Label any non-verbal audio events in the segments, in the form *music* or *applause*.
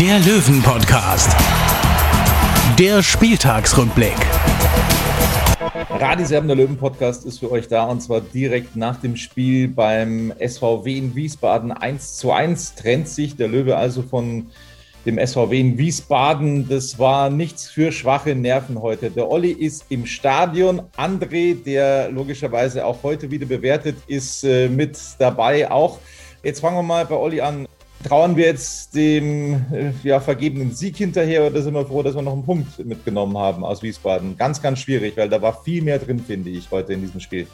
der Löwen-Podcast. Der Spieltagsrückblick. Radiserben der Löwen Podcast ist für euch da und zwar direkt nach dem Spiel beim SVW in Wiesbaden 1 zu 1 trennt sich der Löwe also von dem SVW in Wiesbaden. Das war nichts für schwache Nerven heute. Der Olli ist im Stadion. André, der logischerweise auch heute wieder bewertet ist, äh, mit dabei auch. Jetzt fangen wir mal bei Olli an. Trauern wir jetzt dem äh, ja, vergebenen Sieg hinterher oder sind wir froh, dass wir noch einen Punkt mitgenommen haben aus Wiesbaden? Ganz, ganz schwierig, weil da war viel mehr drin, finde ich, heute in diesem Spiel.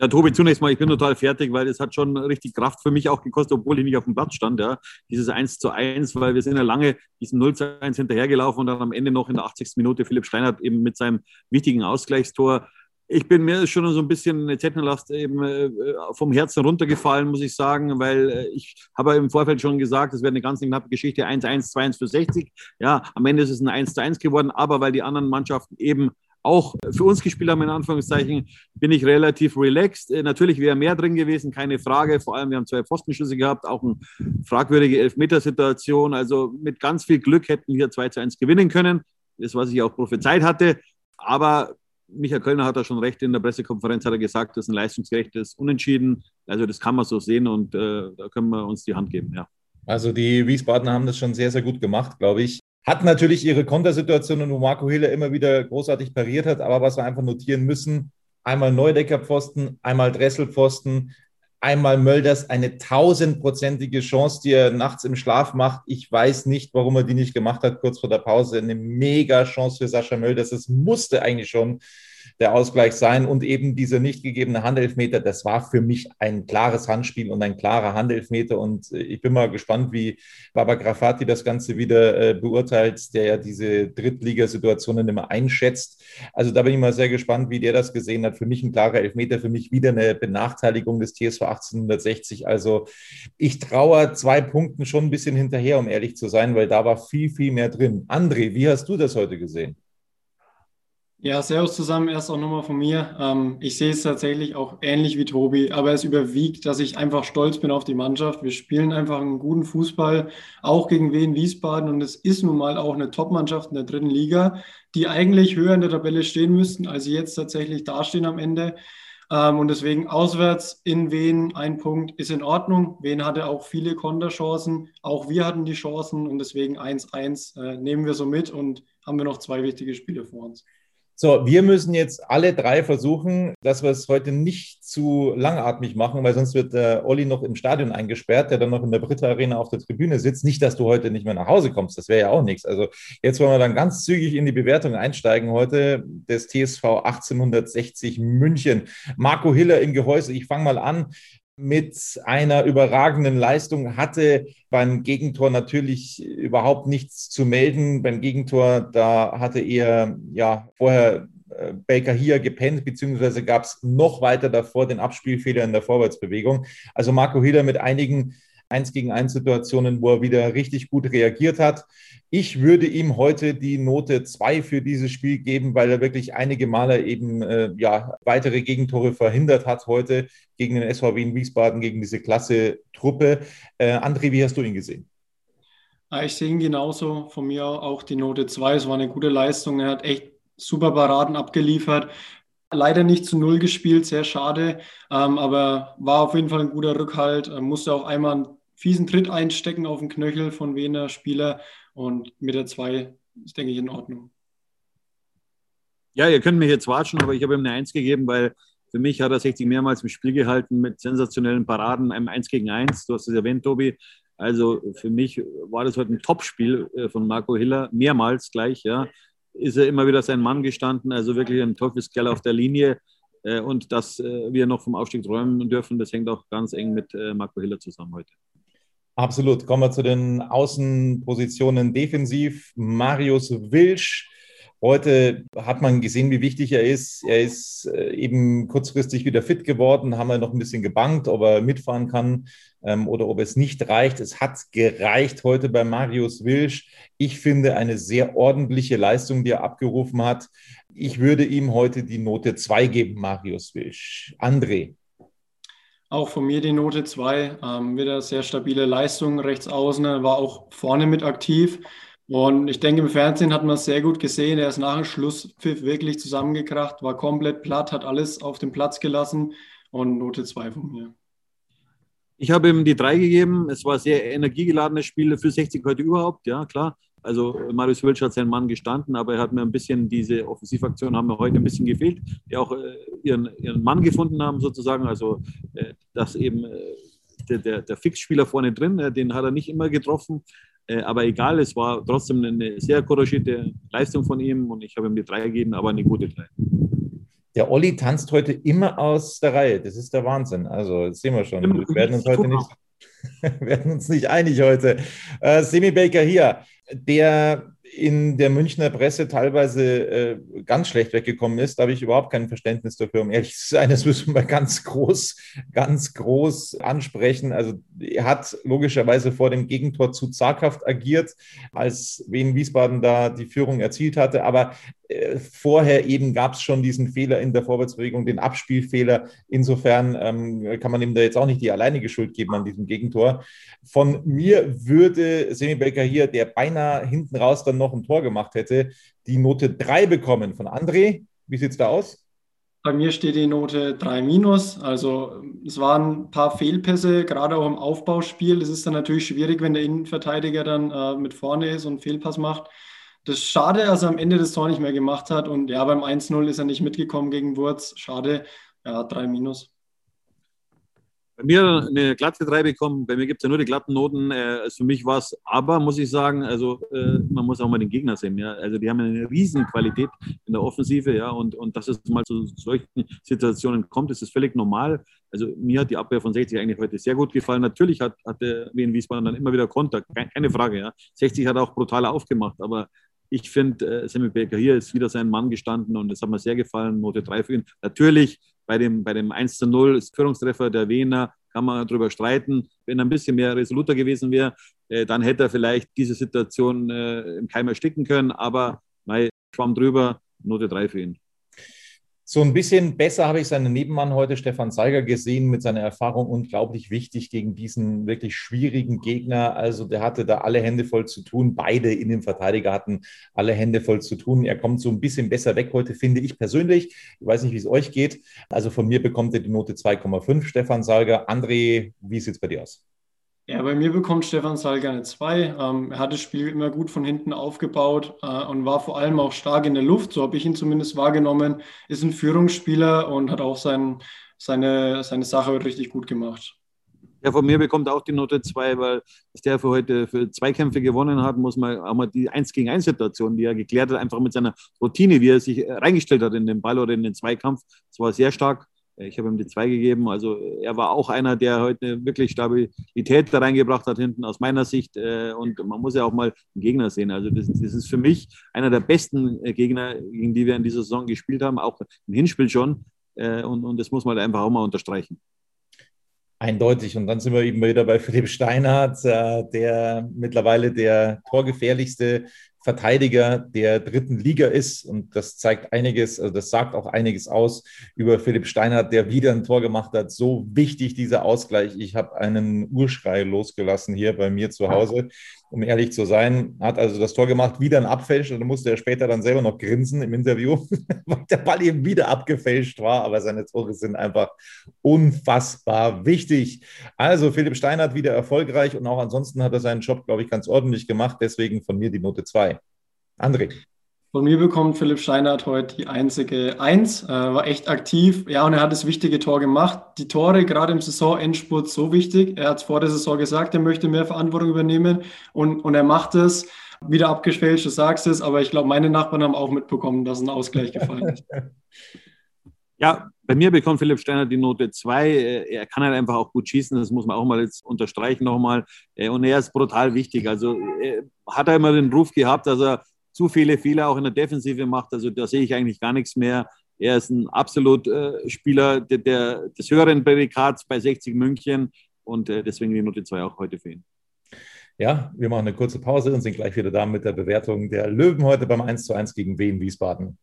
Ja, Tobi, zunächst mal, ich bin total fertig, weil es hat schon richtig Kraft für mich auch gekostet, obwohl ich nicht auf dem Platz stand. Ja. Dieses 1 zu 1, weil wir sind ja lange diesem 0 zu 1 hinterhergelaufen und dann am Ende noch in der 80. Minute Philipp Steinert eben mit seinem wichtigen Ausgleichstor ich bin mir schon so ein bisschen Zettenlast eben äh, vom Herzen runtergefallen, muss ich sagen, weil äh, ich habe im Vorfeld schon gesagt, es wäre eine ganz knappe Geschichte, 1-1, 2-1 für 60. Ja, am Ende ist es ein 1-1 geworden, aber weil die anderen Mannschaften eben auch für uns gespielt haben, in Anführungszeichen, bin ich relativ relaxed. Äh, natürlich wäre mehr drin gewesen, keine Frage. Vor allem, wir haben zwei Pfostenschüsse gehabt, auch eine fragwürdige Elfmetersituation. Also mit ganz viel Glück hätten wir 2 zu 1 gewinnen können. Das, was ich auch prophezeit hatte. Aber Michael Kölner hat da schon recht, in der Pressekonferenz hat er gesagt, das ist ein leistungsgerechtes Unentschieden. Also das kann man so sehen und äh, da können wir uns die Hand geben, ja. Also die Wiesbadener haben das schon sehr, sehr gut gemacht, glaube ich. Hat natürlich ihre Kontersituationen, wo Marco Hiller immer wieder großartig pariert hat, aber was wir einfach notieren müssen, einmal Neudeckerpfosten, einmal Dresselpfosten, einmal Mölders eine tausendprozentige Chance, die er nachts im Schlaf macht. Ich weiß nicht, warum er die nicht gemacht hat, kurz vor der Pause. Eine mega Chance für Sascha Mölders. Es musste eigentlich schon der Ausgleich sein. Und eben dieser nicht gegebene Handelfmeter, das war für mich ein klares Handspiel und ein klarer Handelfmeter. Und äh, ich bin mal gespannt, wie Baba Grafati das Ganze wieder äh, beurteilt, der ja diese Drittligasituationen immer einschätzt. Also da bin ich mal sehr gespannt, wie der das gesehen hat. Für mich ein klarer Elfmeter, für mich wieder eine Benachteiligung des TSV 1860. Also ich traue zwei Punkten schon ein bisschen hinterher, um ehrlich zu sein, weil da war viel, viel mehr drin. André, wie hast du das heute gesehen? Ja, Servus zusammen, erst auch nochmal von mir. Ähm, ich sehe es tatsächlich auch ähnlich wie Tobi, aber es überwiegt, dass ich einfach stolz bin auf die Mannschaft. Wir spielen einfach einen guten Fußball, auch gegen Wien Wiesbaden und es ist nun mal auch eine Top-Mannschaft in der dritten Liga, die eigentlich höher in der Tabelle stehen müssten, als sie jetzt tatsächlich dastehen am Ende. Ähm, und deswegen auswärts in Wien ein Punkt ist in Ordnung. Wien hatte auch viele Konterchancen, auch wir hatten die Chancen und deswegen 1-1 äh, nehmen wir so mit und haben wir noch zwei wichtige Spiele vor uns. So, wir müssen jetzt alle drei versuchen, dass wir es heute nicht zu langatmig machen, weil sonst wird der Olli noch im Stadion eingesperrt, der dann noch in der Britta Arena auf der Tribüne sitzt. Nicht, dass du heute nicht mehr nach Hause kommst, das wäre ja auch nichts. Also jetzt wollen wir dann ganz zügig in die Bewertung einsteigen heute des TSV 1860 München. Marco Hiller im Gehäuse, ich fange mal an mit einer überragenden Leistung, hatte beim Gegentor natürlich überhaupt nichts zu melden. Beim Gegentor, da hatte er ja vorher äh, Baker hier gepennt, beziehungsweise gab es noch weiter davor den Abspielfehler in der Vorwärtsbewegung. Also Marco Hiller mit einigen 1 gegen 1 Situationen, wo er wieder richtig gut reagiert hat. Ich würde ihm heute die Note 2 für dieses Spiel geben, weil er wirklich einige Male eben äh, ja, weitere Gegentore verhindert hat heute gegen den SVW in Wiesbaden, gegen diese klasse Truppe. Äh, André, wie hast du ihn gesehen? Ich sehe ihn genauso. Von mir auch die Note 2. Es war eine gute Leistung. Er hat echt super Paraden abgeliefert. Leider nicht zu Null gespielt, sehr schade. Ähm, aber war auf jeden Fall ein guter Rückhalt. Musste auch einmal fiesen Tritt einstecken auf den Knöchel von Wiener Spieler und mit der 2 ist, denke ich, in Ordnung. Ja, ihr könnt mich jetzt watschen, aber ich habe ihm eine 1 gegeben, weil für mich hat er 60 mehrmals im Spiel gehalten mit sensationellen Paraden, einem 1 gegen 1. Du hast es erwähnt, Tobi. Also für mich war das heute ein Topspiel äh, von Marco Hiller, mehrmals gleich. Ja. Ist er immer wieder sein Mann gestanden, also wirklich ein Teufelskerl auf der Linie. Äh, und dass äh, wir noch vom Aufstieg träumen dürfen, das hängt auch ganz eng mit Marco Hiller zusammen heute. Absolut. Kommen wir zu den Außenpositionen defensiv. Marius Wilsch Heute hat man gesehen, wie wichtig er ist. Er ist äh, eben kurzfristig wieder fit geworden, haben wir noch ein bisschen gebankt, ob er mitfahren kann ähm, oder ob es nicht reicht. Es hat gereicht heute bei Marius Wilsch. Ich finde eine sehr ordentliche Leistung, die er abgerufen hat. Ich würde ihm heute die Note 2 geben, Marius Wilsch. André. Auch von mir die Note 2. Ähm, wieder sehr stabile Leistung rechts außen, war auch vorne mit aktiv. Und ich denke, im Fernsehen hat man es sehr gut gesehen. Er ist nach dem Schlusspfiff wirklich zusammengekracht, war komplett platt, hat alles auf den Platz gelassen und Note 2 von mir. Ich habe ihm die 3 gegeben. Es war sehr energiegeladenes Spiel für 60 heute überhaupt, ja klar. Also Marius Wölsch hat seinen Mann gestanden, aber er hat mir ein bisschen, diese Offensivaktion haben mir heute ein bisschen gefehlt, die auch äh, ihren, ihren Mann gefunden haben sozusagen. Also äh, dass eben äh, der, der, der Fixspieler vorne drin, äh, den hat er nicht immer getroffen. Äh, aber egal, es war trotzdem eine sehr couragierte Leistung von ihm und ich habe ihm die drei gegeben, aber eine gute drei. Der Olli tanzt heute immer aus der Reihe. Das ist der Wahnsinn. Also, das sehen wir schon. Wir werden uns heute nicht, *laughs* werden uns nicht einig heute. Äh, Semi Baker hier, der in der Münchner Presse teilweise äh, ganz schlecht weggekommen ist. Da habe ich überhaupt kein Verständnis dafür, um ehrlich *laughs* zu sein. Das müssen wir ganz groß, ganz groß ansprechen. Also er hat logischerweise vor dem Gegentor zu zaghaft agiert, als Wien Wiesbaden da die Führung erzielt hatte. Aber äh, vorher eben gab es schon diesen Fehler in der Vorwärtsbewegung, den Abspielfehler. Insofern ähm, kann man ihm da jetzt auch nicht die alleinige Schuld geben an diesem Gegentor. Von mir würde Semi Becker hier, der beinahe hinten raus dann noch ein Tor gemacht hätte, die Note 3 bekommen. Von André, wie sieht es da aus? Bei mir steht die Note 3 minus. Also es waren ein paar Fehlpässe, gerade auch im Aufbauspiel. Das ist dann natürlich schwierig, wenn der Innenverteidiger dann äh, mit vorne ist und einen Fehlpass macht. Das ist schade, dass er am Ende das Tor nicht mehr gemacht hat. Und ja, beim 1-0 ist er nicht mitgekommen gegen Wurz. Schade. Ja, 3 minus. Bei mir eine glatte 3 bekommen, bei mir gibt es ja nur die glatten Noten. Äh, also für mich war es aber, muss ich sagen, also äh, man muss auch mal den Gegner sehen. Ja? Also die haben eine Riesenqualität in der Offensive, ja, und, und dass es mal zu solchen Situationen kommt, ist es völlig normal. Also mir hat die Abwehr von 60 eigentlich heute sehr gut gefallen. Natürlich hat, der Wien Wiesbaden dann immer wieder Konter, keine Frage. Ja. 60 hat auch brutal aufgemacht, aber ich finde, äh, Sammy Baker hier ist wieder sein Mann gestanden und das hat mir sehr gefallen. Note 3 für ihn. Natürlich bei dem, bei dem 1 zu 0 ist Führungstreffer der Wiener, kann man darüber streiten. Wenn er ein bisschen mehr resoluter gewesen wäre, äh, dann hätte er vielleicht diese Situation äh, im Keim ersticken können. Aber mein Schwamm drüber, Note 3 für ihn. So ein bisschen besser habe ich seinen Nebenmann heute, Stefan Zeiger, gesehen mit seiner Erfahrung. Unglaublich wichtig gegen diesen wirklich schwierigen Gegner. Also der hatte da alle Hände voll zu tun. Beide in dem Verteidiger hatten alle Hände voll zu tun. Er kommt so ein bisschen besser weg heute, finde ich persönlich. Ich weiß nicht, wie es euch geht. Also von mir bekommt er die Note 2,5, Stefan Salger. André, wie sieht es bei dir aus? Ja, bei mir bekommt Stefan Salger eine 2. Ähm, er hat das Spiel immer gut von hinten aufgebaut äh, und war vor allem auch stark in der Luft, so habe ich ihn zumindest wahrgenommen. Ist ein Führungsspieler und hat auch sein, seine, seine Sache richtig gut gemacht. Ja, von mir bekommt auch die Note 2, weil dass der für heute für Zweikämpfe gewonnen hat, muss man auch mal die 1 gegen 1 Situation, die er geklärt hat, einfach mit seiner Routine, wie er sich reingestellt hat in den Ball oder in den Zweikampf. Das war sehr stark. Ich habe ihm die zwei gegeben. Also er war auch einer, der heute wirklich Stabilität da reingebracht hat hinten aus meiner Sicht. Äh, und man muss ja auch mal einen Gegner sehen. Also das, das ist für mich einer der besten äh, Gegner, gegen die wir in dieser Saison gespielt haben, auch im Hinspiel schon. Äh, und, und das muss man einfach auch mal unterstreichen. Eindeutig. Und dann sind wir eben wieder bei Philipp Steinhardt, der mittlerweile der torgefährlichste Verteidiger der dritten Liga ist. Und das zeigt einiges, also das sagt auch einiges aus über Philipp Steinhardt, der wieder ein Tor gemacht hat. So wichtig dieser Ausgleich. Ich habe einen Urschrei losgelassen hier bei mir zu Hause um ehrlich zu sein, hat also das Tor gemacht, wieder ein Abfälsch und dann musste er später dann selber noch grinsen im Interview, *laughs* weil der Ball eben wieder abgefälscht war, aber seine Tore sind einfach unfassbar wichtig. Also Philipp Stein hat wieder erfolgreich und auch ansonsten hat er seinen Job, glaube ich, ganz ordentlich gemacht, deswegen von mir die Note 2. André. Von mir bekommt Philipp Steinert heute die einzige Eins, äh, war echt aktiv. Ja, und er hat das wichtige Tor gemacht. Die Tore gerade im Saisonendspurt so wichtig. Er hat vor der Saison gesagt, er möchte mehr Verantwortung übernehmen und, und er macht es. Wieder abgefälscht, du sagst es, aber ich glaube, meine Nachbarn haben auch mitbekommen, dass ein Ausgleich gefallen ist. *laughs* Ja, bei mir bekommt Philipp Steiner die Note 2. Äh, er kann halt einfach auch gut schießen, das muss man auch mal jetzt unterstreichen nochmal. Äh, und er ist brutal wichtig. Also hat er immer den Ruf gehabt, dass er zu viele Fehler auch in der Defensive macht. Also da sehe ich eigentlich gar nichts mehr. Er ist ein absolut äh, Spieler der, der, des höheren Prädikats bei 60 München und äh, deswegen die Note 2 auch heute für ihn. Ja, wir machen eine kurze Pause und sind gleich wieder da mit der Bewertung der Löwen heute beim 1 zu 1 gegen Wien Wiesbaden.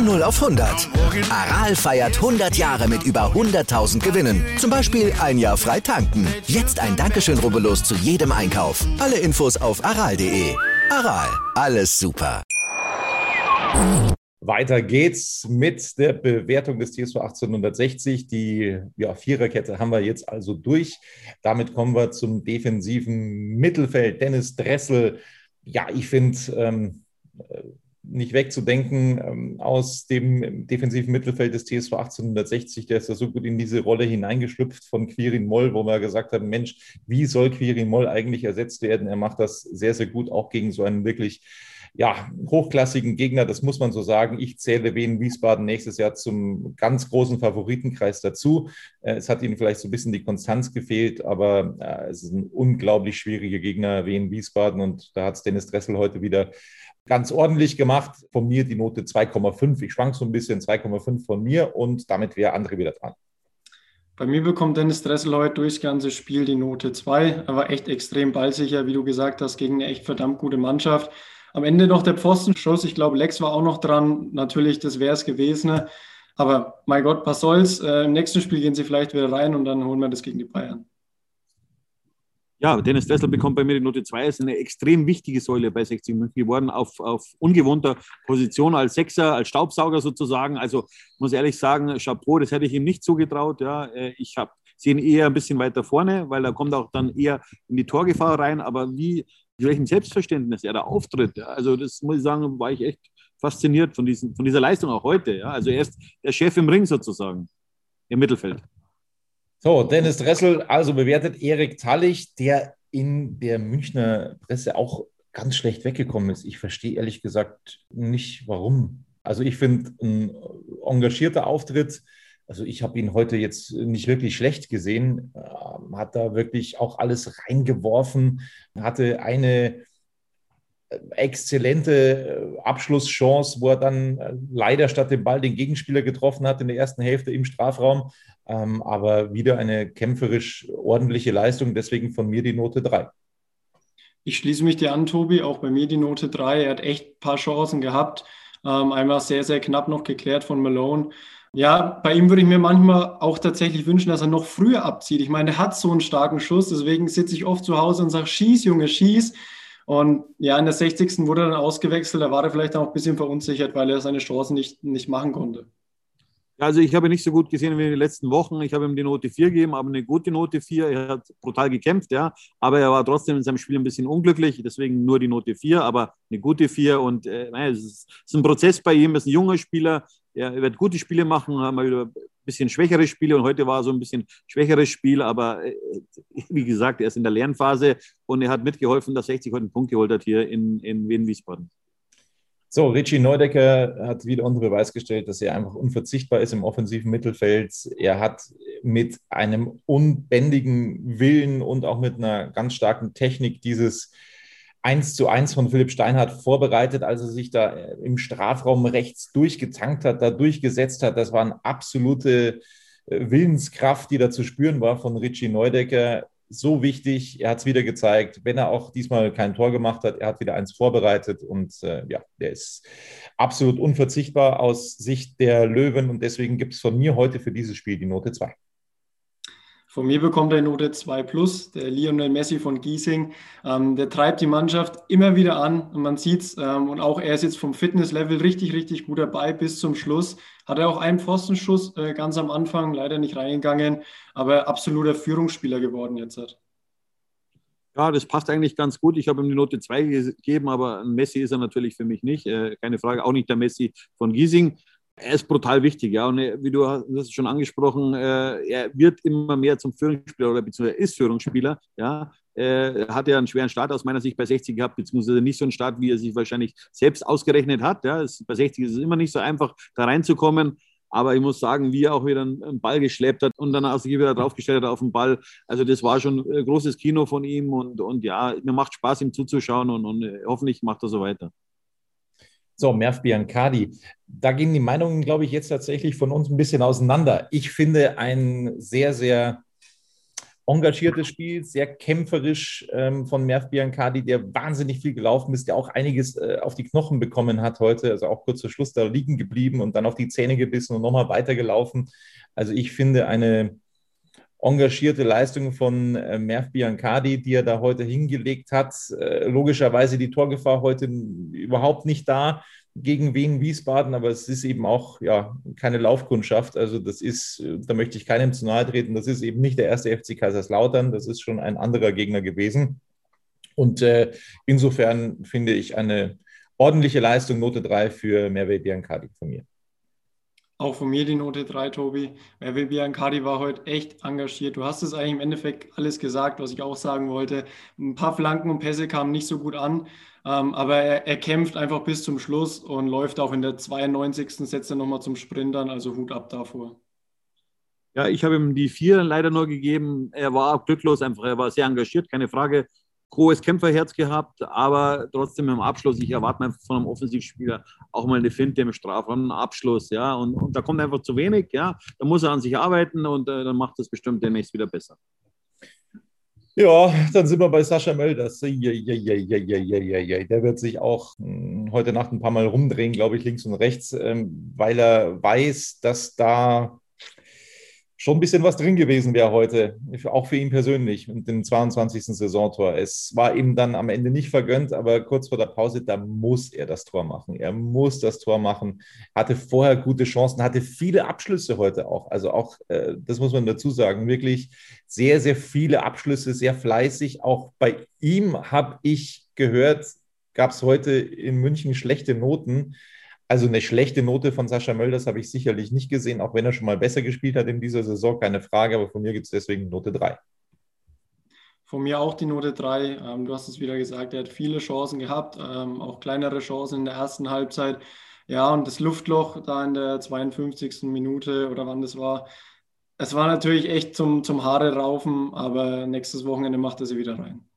Von 0 auf 100. Aral feiert 100 Jahre mit über 100.000 Gewinnen. Zum Beispiel ein Jahr frei tanken. Jetzt ein Dankeschön, rubbellos zu jedem Einkauf. Alle Infos auf aral.de. Aral, alles super. Weiter geht's mit der Bewertung des TSV 1860. Die ja, Viererkette haben wir jetzt also durch. Damit kommen wir zum defensiven Mittelfeld. Dennis Dressel. Ja, ich finde, ähm, nicht wegzudenken ähm, aus dem defensiven Mittelfeld des TSV 1860. Der ist ja so gut in diese Rolle hineingeschlüpft von Quirin Moll, wo wir gesagt haben, Mensch, wie soll Quirin Moll eigentlich ersetzt werden? Er macht das sehr, sehr gut, auch gegen so einen wirklich ja, hochklassigen Gegner, das muss man so sagen. Ich zähle Wien Wiesbaden nächstes Jahr zum ganz großen Favoritenkreis dazu. Äh, es hat ihnen vielleicht so ein bisschen die Konstanz gefehlt, aber äh, es ist ein unglaublich schwieriger Gegner, Wien Wiesbaden. Und da hat es Dennis Dressel heute wieder ganz ordentlich gemacht. Von mir die Note 2,5. Ich schwank so ein bisschen 2,5 von mir und damit wäre André wieder dran. Bei mir bekommt Dennis Dressel heute durchs ganze Spiel die Note 2. Er war echt extrem ballsicher, wie du gesagt hast, gegen eine echt verdammt gute Mannschaft. Am Ende noch der Pfostenschuss. Ich glaube, Lex war auch noch dran. Natürlich, das wäre es gewesen. Aber mein Gott, was soll's. Äh, Im nächsten Spiel gehen sie vielleicht wieder rein und dann holen wir das gegen die Bayern. Ja, Dennis Dressel bekommt bei mir die Note 2. Ist eine extrem wichtige Säule bei 60 München geworden, auf, auf ungewohnter Position als Sechser, als Staubsauger sozusagen. Also muss ehrlich sagen, Chapeau, das hätte ich ihm nicht zugetraut. Ja, äh, ich habe sehe ihn eher ein bisschen weiter vorne, weil er kommt auch dann eher in die Torgefahr rein. Aber wie, mit welchem Selbstverständnis er da auftritt, ja, also das muss ich sagen, war ich echt fasziniert von, diesen, von dieser Leistung auch heute. Ja. Also er ist der Chef im Ring sozusagen, im Mittelfeld. So, Dennis Dressel, also bewertet Erik Tallich, der in der Münchner Presse auch ganz schlecht weggekommen ist. Ich verstehe ehrlich gesagt nicht, warum. Also ich finde, ein engagierter Auftritt, also ich habe ihn heute jetzt nicht wirklich schlecht gesehen, ähm, hat da wirklich auch alles reingeworfen, hatte eine exzellente äh, Abschlusschance, wo er dann äh, leider statt dem Ball den Gegenspieler getroffen hat in der ersten Hälfte im Strafraum. Ähm, aber wieder eine kämpferisch ordentliche Leistung, deswegen von mir die Note 3. Ich schließe mich dir an, Tobi, auch bei mir die Note 3. Er hat echt ein paar Chancen gehabt. Ähm, einmal sehr, sehr knapp noch geklärt von Malone. Ja, bei ihm würde ich mir manchmal auch tatsächlich wünschen, dass er noch früher abzieht. Ich meine, er hat so einen starken Schuss, deswegen sitze ich oft zu Hause und sage, schieß, Junge, schieß. Und ja, in der 60. wurde er dann ausgewechselt. Da war er vielleicht auch ein bisschen verunsichert, weil er seine Chancen nicht, nicht machen konnte. Also ich habe ihn nicht so gut gesehen wie in den letzten Wochen. Ich habe ihm die Note 4 gegeben, aber eine gute Note 4. Er hat brutal gekämpft, ja. Aber er war trotzdem in seinem Spiel ein bisschen unglücklich, deswegen nur die Note 4, aber eine gute 4. Und äh, es, ist, ein Prozess bei ihm, er ist ein junger Spieler, er wird gute Spiele machen, haben wir ein bisschen schwächere Spiele und heute war so ein bisschen schwächeres Spiel, aber äh, wie gesagt, er ist in der Lernphase und er hat mitgeholfen, dass 60 heute einen Punkt geholt hat hier in, in Wien-Wiesbaden. So, Richie Neudecker hat wieder unter Beweis gestellt, dass er einfach unverzichtbar ist im offensiven Mittelfeld. Er hat mit einem unbändigen Willen und auch mit einer ganz starken Technik dieses 1 zu 1 von Philipp Steinhardt vorbereitet, als er sich da äh, im Strafraum rechts durchgetankt hat, da durchgesetzt hat. Das war eine absolute äh, Willenskraft, die da zu spüren war von Richie Neudecker. So wichtig, er hat es wieder gezeigt, wenn er auch diesmal kein Tor gemacht hat, er hat wieder eins vorbereitet und äh, ja, der ist absolut unverzichtbar aus Sicht der Löwen und deswegen gibt es von mir heute für dieses Spiel die Note 2. Von mir bekommt er Note 2 plus, der Lionel Messi von Giesing. Ähm, der treibt die Mannschaft immer wieder an und man sieht es. Ähm, und auch er ist jetzt vom Fitnesslevel richtig, richtig gut dabei bis zum Schluss. Hat er auch einen Pfostenschuss äh, ganz am Anfang, leider nicht reingegangen, aber absoluter Führungsspieler geworden jetzt hat. Ja, das passt eigentlich ganz gut. Ich habe ihm die Note 2 gegeben, aber Messi ist er natürlich für mich nicht. Äh, keine Frage, auch nicht der Messi von Giesing er ist brutal wichtig, ja. Und wie du hast schon angesprochen, äh, er wird immer mehr zum Führungsspieler oder beziehungsweise ist Führungsspieler, ja. Er hat ja einen schweren Start aus meiner Sicht bei 60 gehabt, beziehungsweise nicht so einen Start, wie er sich wahrscheinlich selbst ausgerechnet hat. Ja. bei 60 ist es immer nicht so einfach, da reinzukommen. Aber ich muss sagen, wie er auch wieder einen Ball geschleppt hat und dann auch sich wieder draufgestellt hat auf den Ball. Also das war schon ein großes Kino von ihm und, und ja, mir macht Spaß, ihm zuzuschauen und, und hoffentlich macht er so weiter. So, Merv Biancardi. Da gehen die Meinungen, glaube ich, jetzt tatsächlich von uns ein bisschen auseinander. Ich finde ein sehr, sehr engagiertes Spiel, sehr kämpferisch ähm, von Merv Biancardi, der wahnsinnig viel gelaufen ist, der auch einiges äh, auf die Knochen bekommen hat heute, also auch kurz vor Schluss da liegen geblieben und dann auf die Zähne gebissen und nochmal weitergelaufen. Also ich finde eine engagierte Leistung von äh, Merv Biancardi, die er da heute hingelegt hat. Äh, logischerweise die Torgefahr heute überhaupt nicht da gegen Wien Wiesbaden, aber es ist eben auch ja keine Laufkundschaft. Also das ist, da möchte ich keinem zu nahe treten. Das ist eben nicht der erste FC Kaiserslautern. Das ist schon ein anderer Gegner gewesen. Und äh, insofern finde ich eine ordentliche Leistung, Note 3 für Merve Biancardi von mir. Auch von mir die Note 3, Tobi. Merve Biancardi war heute echt engagiert. Du hast es eigentlich im Endeffekt alles gesagt, was ich auch sagen wollte. Ein paar Flanken und Pässe kamen nicht so gut an, ähm, aber er, er, kämpft einfach bis zum Schluss und läuft auch in der 92. Setzt er nochmal zum Sprintern, also Hut ab davor. Ja, ich habe ihm die vier leider nur gegeben. Er war glücklos, einfach. Er war sehr engagiert, keine Frage hohes Kämpferherz gehabt, aber trotzdem im Abschluss, ich erwarte einfach von einem Offensivspieler auch mal eine Finte im Strafraum, einen Abschluss, ja, und, und, da kommt einfach zu wenig, ja, da muss er an sich arbeiten und äh, dann macht das bestimmt demnächst wieder besser. Ja, dann sind wir bei Sascha Mölders. Der wird sich auch hm, heute Nacht ein paar Mal rumdrehen, glaube ich, links und rechts, ähm, weil er weiß, dass da schon ein bisschen was drin gewesen wäre heute, auch für ihn persönlich mit dem 22. Saisontor. Es war ihm dann am Ende nicht vergönnt, aber kurz vor der Pause, da muss er das Tor machen. Er muss das Tor machen. Hatte vorher gute Chancen, hatte viele Abschlüsse heute auch. Also auch, äh, das muss man dazu sagen, wirklich sehr, sehr viele Abschlüsse, sehr fleißig. Auch bei ihm habe ich gehört, gab es heute in München schlechte Noten. Also eine schlechte Note von Sascha Mölders habe ich sicherlich nicht gesehen, auch wenn er schon mal besser gespielt hat in dieser Saison, keine Frage, aber von mir gibt es deswegen Note 3. Von mir auch die Note 3. Ähm, du hast es wieder gesagt, er hat viele Chancen gehabt, ähm, auch kleinere Chancen in der ersten Halbzeit. Ja, und das Luftloch da in der 52. Minute oder wann das war, es war natürlich echt zum, zum Haare raufen, aber nächstes Wochenende macht er sie wieder rein.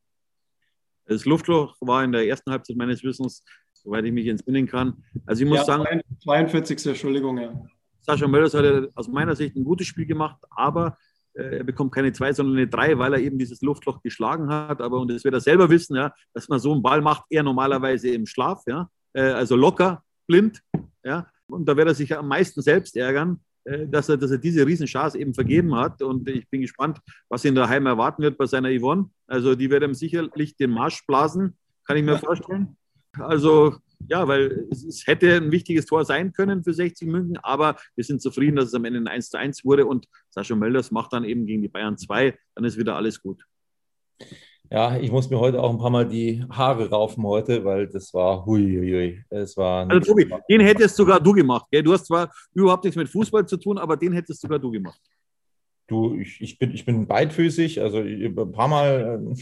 Das Luftloch war in der ersten Halbzeit meines Wissens soweit ich mich entsinnen kann. Also ich muss ja, sagen. 42. Entschuldigung, ja. Sascha Mölders hat aus meiner Sicht ein gutes Spiel gemacht, aber äh, er bekommt keine zwei, sondern eine drei, weil er eben dieses Luftloch geschlagen hat. Aber und das wird er selber wissen, ja, dass man so einen Ball macht, er normalerweise im Schlaf, ja, äh, also locker, blind, ja. Und da wird er sich am meisten selbst ärgern, äh, dass er, dass er diese Riesenchance eben vergeben hat. Und ich bin gespannt, was ihn daheim erwarten wird bei seiner Yvonne. Also die wird ihm sicherlich den Marsch blasen, kann ich mir vorstellen. Also ja, weil es, es, hätte ein wichtiges Tor sein können für 60 München, aber wir sind zufrieden, dass es am Ende ein 1 zu 1 wurde und Sascha Mölders macht dann eben gegen die Bayern 2, dann ist wieder alles gut. Ja, ich muss mir heute auch ein paar Mal die Haare raufen heute, weil das war huiuiui. Es war also Tobi, den hättest sogar du gemacht. Gell? Du hast zwar überhaupt nichts mit Fußball zu tun, aber den hättest sogar du gemacht. Du, ich, ich, bin, ich bin beidfüßig, also ein paar Mal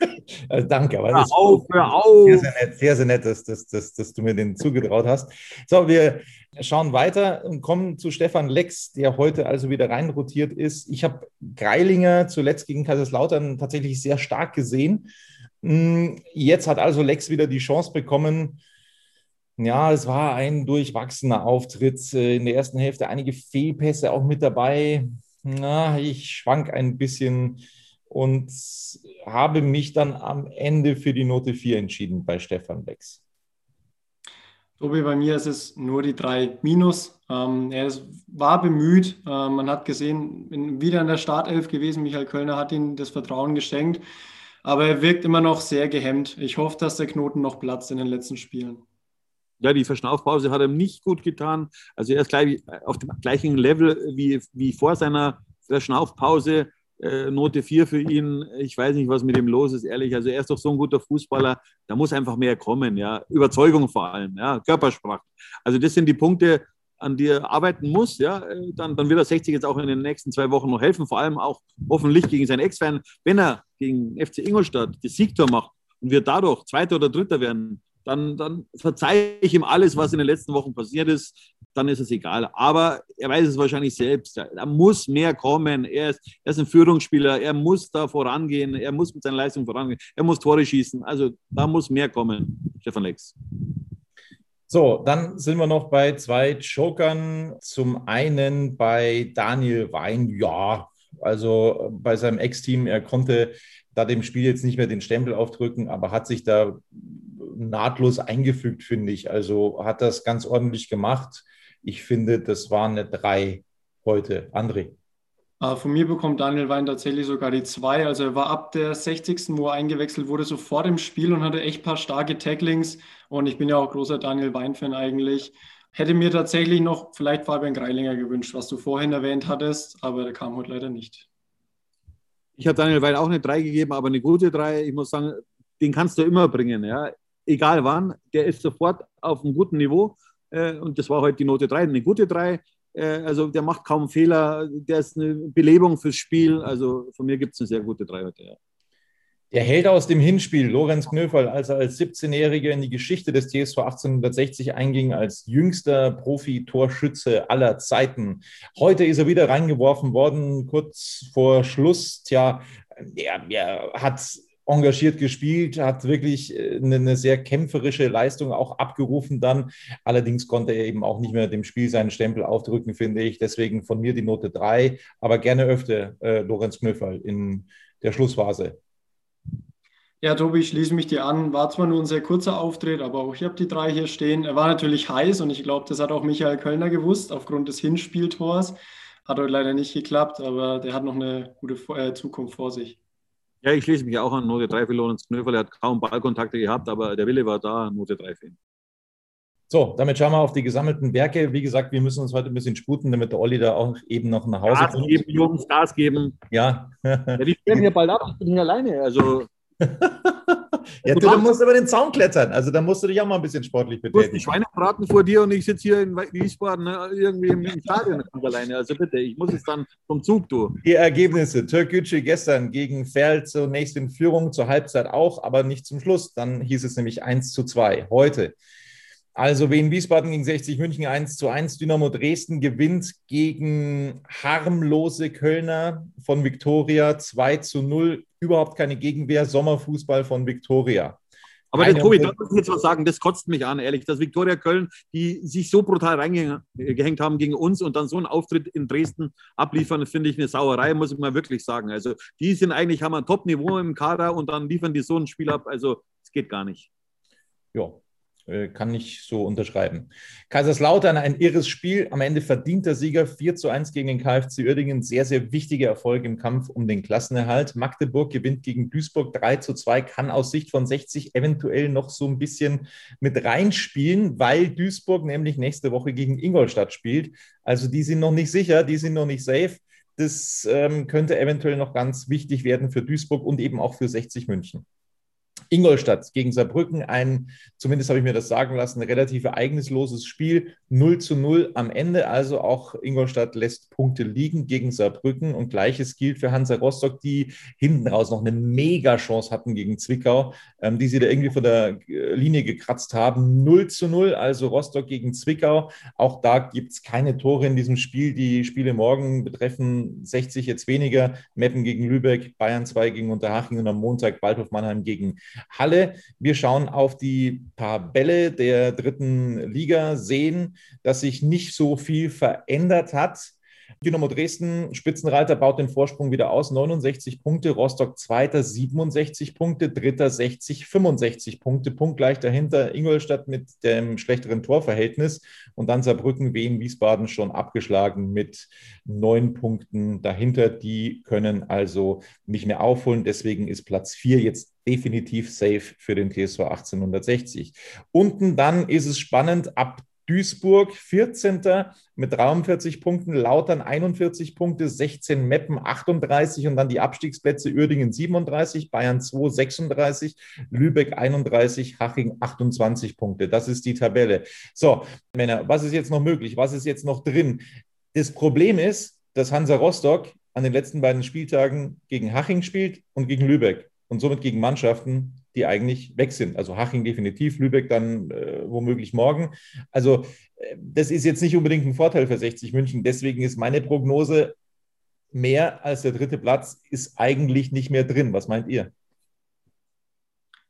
*laughs* also danke, aber hör auf, hör auf. Sehr, sehr nett, sehr, sehr nett dass, dass, dass, dass du mir den zugetraut hast. So, wir schauen weiter und kommen zu Stefan Lex, der heute also wieder reinrotiert ist. Ich habe Greilinger zuletzt gegen Kaiserslautern tatsächlich sehr stark gesehen. Hm, jetzt hat also Lex wieder die Chance bekommen. Ja, es war ein durchwachsener Auftritt. Äh, in der ersten Hälfte einige Fehlpässe auch mit dabei. Na, ich schwank ein bisschen und habe mich dann am Ende für die Note 4 entschieden bei Stefan Lex. Tobi, bei mir ist es nur die 3 Minus. Ähm, er ist, war bemüht. Äh, man hat gesehen, bin wieder in der Startelf gewesen. Michael Kölner hat ihm das Vertrauen geschenkt. Aber er wirkt immer noch sehr gehemmt. Ich hoffe, dass der Knoten noch platzt in den letzten Spielen. Ja, die Verschnaufpause hat ihm nicht gut getan. Also er ist gleich auf dem gleichen Level wie, wie vor seiner Verschnaufpause. Äh, Note 4 für ihn. Ich weiß nicht, was mit ihm los ist, ehrlich. Also er ist doch so ein guter Fußballer. Da muss einfach mehr kommen, ja. Überzeugung vor allem, ja. Körpersprache. Also das sind die Punkte, an die er arbeiten muss, ja. Dann, dann wird er 60 jetzt auch in den nächsten zwei Wochen noch helfen. Vor allem auch hoffentlich gegen seinen Ex-Fan. Wenn er gegen FC Ingolstadt das Siegtor macht und wir dadurch Zweiter oder Dritter werden, dann, dann verzeihe ich ihm alles, was in den letzten Wochen passiert ist. Dann ist es egal. Aber er weiß es wahrscheinlich selbst. Da muss mehr kommen. Er ist, er ist ein Führungsspieler. Er muss da vorangehen. Er muss mit seiner Leistung vorangehen. Er muss Tore schießen. Also da muss mehr kommen, Stefan Lex. So, dann sind wir noch bei zwei Jokern. Zum einen bei Daniel Wein. Ja, also bei seinem Ex-Team. Er konnte da dem Spiel jetzt nicht mehr den Stempel aufdrücken, aber hat sich da nahtlos eingefügt, finde ich. Also hat das ganz ordentlich gemacht. Ich finde, das war eine 3 heute. André. Äh, von mir bekommt Daniel Wein tatsächlich sogar die 2. Also er war ab der 60. wo er eingewechselt wurde, sofort im Spiel und hatte echt ein paar starke Tacklings. Und ich bin ja auch großer Daniel Wein-Fan eigentlich. Hätte mir tatsächlich noch vielleicht Fabian Greilinger gewünscht, was du vorhin erwähnt hattest, aber der kam heute leider nicht. Ich habe Daniel Wein auch eine 3 gegeben, aber eine gute 3. Ich muss sagen, den kannst du immer bringen. Ja egal wann, der ist sofort auf einem guten Niveau. Äh, und das war heute die Note 3, eine gute 3. Äh, also der macht kaum Fehler, der ist eine Belebung fürs Spiel. Also von mir gibt es eine sehr gute 3 heute. Ja. Der Held aus dem Hinspiel, Lorenz Knöferl, als er als 17-Jähriger in die Geschichte des TSV 1860 einging, als jüngster Profi-Torschütze aller Zeiten. Heute ist er wieder reingeworfen worden, kurz vor Schluss. Tja, er, er hat engagiert gespielt, hat wirklich eine, äh, eine, sehr kämpferische Leistung auch abgerufen dann. Allerdings konnte er eben auch nicht mehr dem Spiel seinen Stempel aufdrücken, finde ich. Deswegen von mir die Note 3, aber gerne öfter äh, Lorenz Knöferl in der Schlussphase. Ja, Tobi, ich schließe mich dir an. War zwar nur ein sehr kurzer Auftritt, aber auch ich habe die drei hier stehen. Er war natürlich heiß und ich glaube, das hat auch Michael Kölner gewusst, aufgrund des Hinspieltors. Hat heute leider nicht geklappt, aber der hat noch eine gute äh, Zukunft vor sich. Ja, ich schließe mich auch an Note 3 für Lorenz Knöferl. Er hat kaum Ballkontakte gehabt, aber der Wille war da, Note 3 für ihn. So, damit schauen wir auf die gesammelten Werke. Wie gesagt, wir müssen uns heute ein bisschen sputen, damit der Olli da auch eben noch nach Hause Gas kommt. Gas geben, Jungs, Gas geben. Ja. ja die stellen hier bald ab, ich bin hier alleine. Also *laughs* ja, du, du musst über den Zaun klettern. Also da musst du dich auch mal ein bisschen sportlich betätigen. Du hast die Schweine braten vor dir und ich sitze hier in Wiesbaden ne, irgendwie im Stadion alleine. Also bitte, ich muss jetzt dann vom Zug, du. Die Ergebnisse. Türkgücü gestern gegen Ferl zunächst in Führung, zur Halbzeit auch, aber nicht zum Schluss. Dann hieß es nämlich 1 zu 2. Heute also Wien Wiesbaden gegen 60 München 1 zu 1. Dynamo Dresden gewinnt gegen harmlose Kölner von Viktoria 2 zu 0. Überhaupt keine Gegenwehr. Sommerfußball von Viktoria. Aber der Tobi, da muss ich jetzt was sagen, das kotzt mich an, ehrlich. Dass Viktoria Köln, die sich so brutal reingehängt haben gegen uns und dann so einen Auftritt in Dresden abliefern, finde ich eine Sauerei, muss ich mal wirklich sagen. Also die sind eigentlich, haben ein Top-Niveau im Kader und dann liefern die so ein Spiel ab. Also es geht gar nicht. Ja, kann ich so unterschreiben. Kaiserslautern, ein irres Spiel. Am Ende verdienter Sieger 4 zu 1 gegen den KfC Uerdingen. Sehr, sehr wichtiger Erfolg im Kampf um den Klassenerhalt. Magdeburg gewinnt gegen Duisburg 3 zu 2, kann aus Sicht von 60 eventuell noch so ein bisschen mit reinspielen, weil Duisburg nämlich nächste Woche gegen Ingolstadt spielt. Also die sind noch nicht sicher, die sind noch nicht safe. Das ähm, könnte eventuell noch ganz wichtig werden für Duisburg und eben auch für 60 München. Ingolstadt gegen Saarbrücken ein, zumindest habe ich mir das sagen lassen, relativ ereignisloses Spiel. 0 zu 0 am Ende. Also auch Ingolstadt lässt Punkte liegen gegen Saarbrücken. Und gleiches gilt für Hansa Rostock, die hinten raus noch eine Mega-Chance hatten gegen Zwickau, ähm, die sie da irgendwie von der äh, Linie gekratzt haben. 0 zu 0, also Rostock gegen Zwickau. Auch da gibt es keine Tore in diesem Spiel. Die Spiele morgen betreffen 60 jetzt weniger. Meppen gegen Lübeck, Bayern 2 gegen Unterhaching und am Montag Waldhof Mannheim gegen Halle. Wir schauen auf die Tabelle der dritten Liga, sehen, dass sich nicht so viel verändert hat. Dynamo Dresden, Spitzenreiter, baut den Vorsprung wieder aus. 69 Punkte. Rostock Zweiter, 67 Punkte. Dritter 60, 65 Punkte. Punktgleich dahinter Ingolstadt mit dem schlechteren Torverhältnis. Und dann Saarbrücken, Wien, Wiesbaden schon abgeschlagen mit neun Punkten dahinter. Die können also nicht mehr aufholen. Deswegen ist Platz vier jetzt definitiv safe für den TSV 1860. Unten dann ist es spannend. Ab Duisburg 14. mit 43 Punkten, Lautern 41 Punkte, 16 Meppen 38 und dann die Abstiegsplätze Uerdingen 37, Bayern 2 36, Lübeck 31, Haching 28 Punkte. Das ist die Tabelle. So, Männer, was ist jetzt noch möglich? Was ist jetzt noch drin? Das Problem ist, dass Hansa Rostock an den letzten beiden Spieltagen gegen Haching spielt und gegen Lübeck und somit gegen Mannschaften, die eigentlich weg sind. Also Haching definitiv, Lübeck dann äh, womöglich morgen. Also äh, das ist jetzt nicht unbedingt ein Vorteil für 60 München. Deswegen ist meine Prognose, mehr als der dritte Platz ist eigentlich nicht mehr drin. Was meint ihr?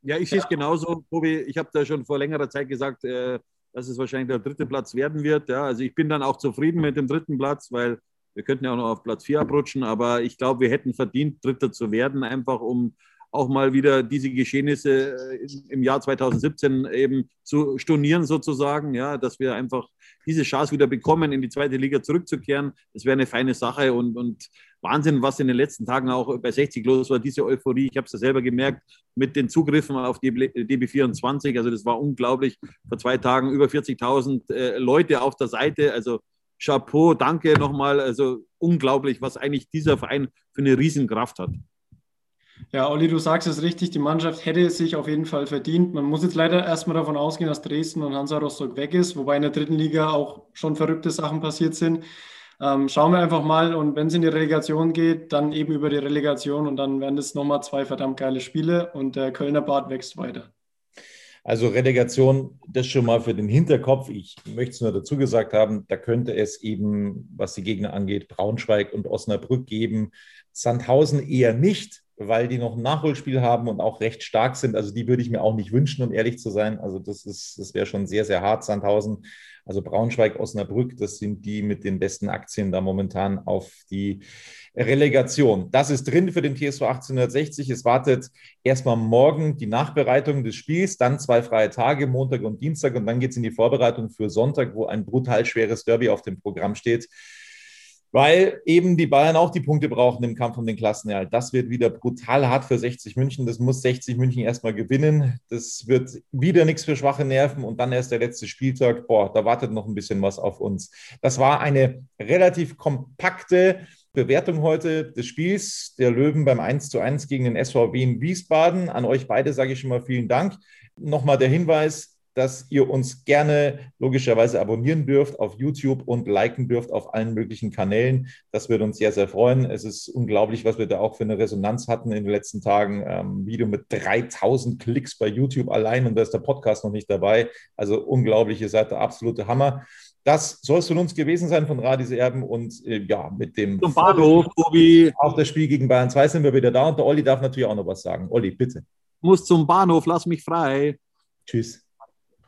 Ja, ich sehe es genauso, Tobi. Ich habe da schon vor längerer Zeit gesagt, äh, dass es wahrscheinlich der dritte Platz werden wird. Ja, also ich bin dann auch zufrieden mit dem dritten Platz, weil wir könnten ja auch noch auf Platz 4 abrutschen, aber ich glaube, wir hätten verdient, Dritter zu werden, einfach um auch mal wieder diese Geschehnisse äh, im Jahr 2017 eben zu stornieren sozusagen, ja, dass wir einfach diese Chance wieder bekommen, in die zweite Liga zurückzukehren. Das wäre eine feine Sache und, und Wahnsinn, was in den letzten Tagen auch bei 60 los war, diese Euphorie. Ich habe es ja selber gemerkt mit den Zugriffen auf DB24. Also das war unglaublich. Vor zwei Tagen über 40.000 äh, Leute auf der Seite. Also Chapeau, danke nochmal. Also unglaublich, was eigentlich dieser Verein für eine Riesenkraft hat. Ja, Olli, du sagst es richtig, die Mannschaft hätte es sich auf jeden Fall verdient. Man muss jetzt leider erstmal davon ausgehen, dass Dresden und Hansa Rostock weg ist, wobei in der dritten Liga auch schon verrückte Sachen passiert sind. Ähm, schauen wir einfach mal und wenn es in die Relegation geht, dann eben über die Relegation und dann werden es nochmal zwei verdammt geile Spiele und der Kölner Bad wächst weiter. Also Relegation, das schon mal für den Hinterkopf. Ich möchte es nur dazu gesagt haben, da könnte es eben, was die Gegner angeht, Braunschweig und Osnabrück geben. Sandhausen eher nicht weil die noch ein Nachholspiel haben und auch recht stark sind. Also die würde ich mir auch nicht wünschen, um ehrlich zu sein. Also das das wäre schon sehr, sehr hart, Sandhausen. Also Braunschweig, Osnabrück, das sind die mit den besten Aktien da momentan auf die Relegation. Das ist drin für den TSV 1860. Es wartet erstmal morgen die Nachbereitung des Spiels, dann zwei freie Tage, Montag und Dienstag und dann geht es in die Vorbereitung für Sonntag, wo ein brutal schweres Derby auf dem Programm steht weil eben die Bayern auch die Punkte brauchen im Kampf um den Klassenerhalt. Das wird wieder brutal hart für 60 München. Das muss 60 München erstmal gewinnen. Das wird wieder nichts für schwache Nerven und dann erst der letzte Spieltag. Boah, da wartet noch ein bisschen was auf uns. Das war eine relativ kompakte Bewertung heute des Spiels der Löwen beim 1 zu 1 gegen den SVW in Wiesbaden. An euch beide sage ich schon mal vielen Dank. Nochmal der Hinweis, dass ihr uns gerne logischerweise abonnieren dürft auf YouTube und liken dürft auf allen möglichen Kanälen. Das würde uns sehr, sehr freuen. Es ist unglaublich, was wir da auch für eine Resonanz hatten in den letzten Tagen. Ähm, Video mit 3000 Klicks bei YouTube allein und da ist der Podcast noch nicht dabei. Also unglaublich, ihr seid der absolute Hammer. Das soll es von uns gewesen sein von Radis Erben und äh, ja, mit dem Zum Bahnhof, Tobi. Auch das Spiel gegen Bayern 2 sind wir wieder da und der Olli darf natürlich auch noch was sagen. Olli, bitte. Muss zum Bahnhof, lass mich frei. Tschüss.